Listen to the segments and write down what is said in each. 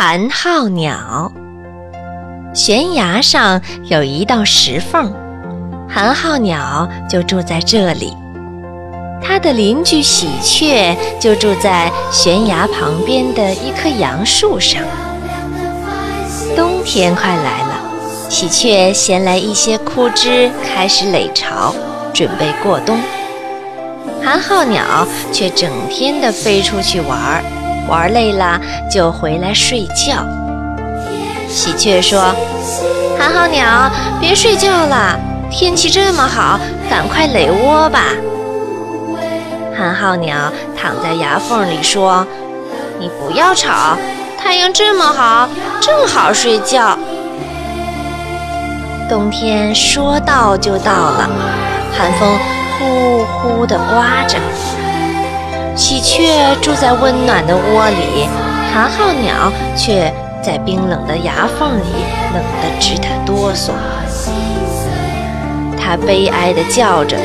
寒号鸟。悬崖上有一道石缝，寒号鸟就住在这里。它的邻居喜鹊就住在悬崖旁边的一棵杨树上。冬天快来了，喜鹊衔来一些枯枝，开始垒巢，准备过冬。寒号鸟却整天的飞出去玩儿，玩累了就回来睡觉。喜鹊说：“寒号鸟，别睡觉了，天气这么好，赶快垒窝吧。”寒号鸟躺在牙缝里说：“你不要吵，太阳这么好，正好睡觉。”冬天说到就到了，寒风呼呼地刮着。喜鹊住在温暖的窝里，寒号鸟却在冰冷的牙缝里，冷得直打哆嗦。它悲哀地叫着。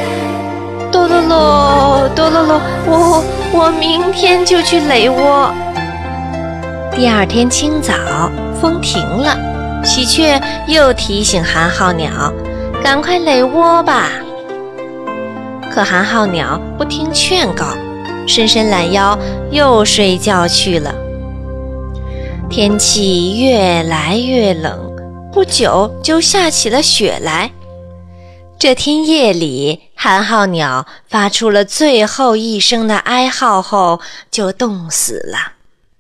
哆啰啰，哆啰啰，我我明天就去垒窝。第二天清早，风停了，喜鹊又提醒寒号鸟：“赶快垒窝吧。”可寒号鸟不听劝告，伸伸懒腰，又睡觉去了。天气越来越冷，不久就下起了雪来。这天夜里，寒号鸟发出了最后一声的哀号后，就冻死了。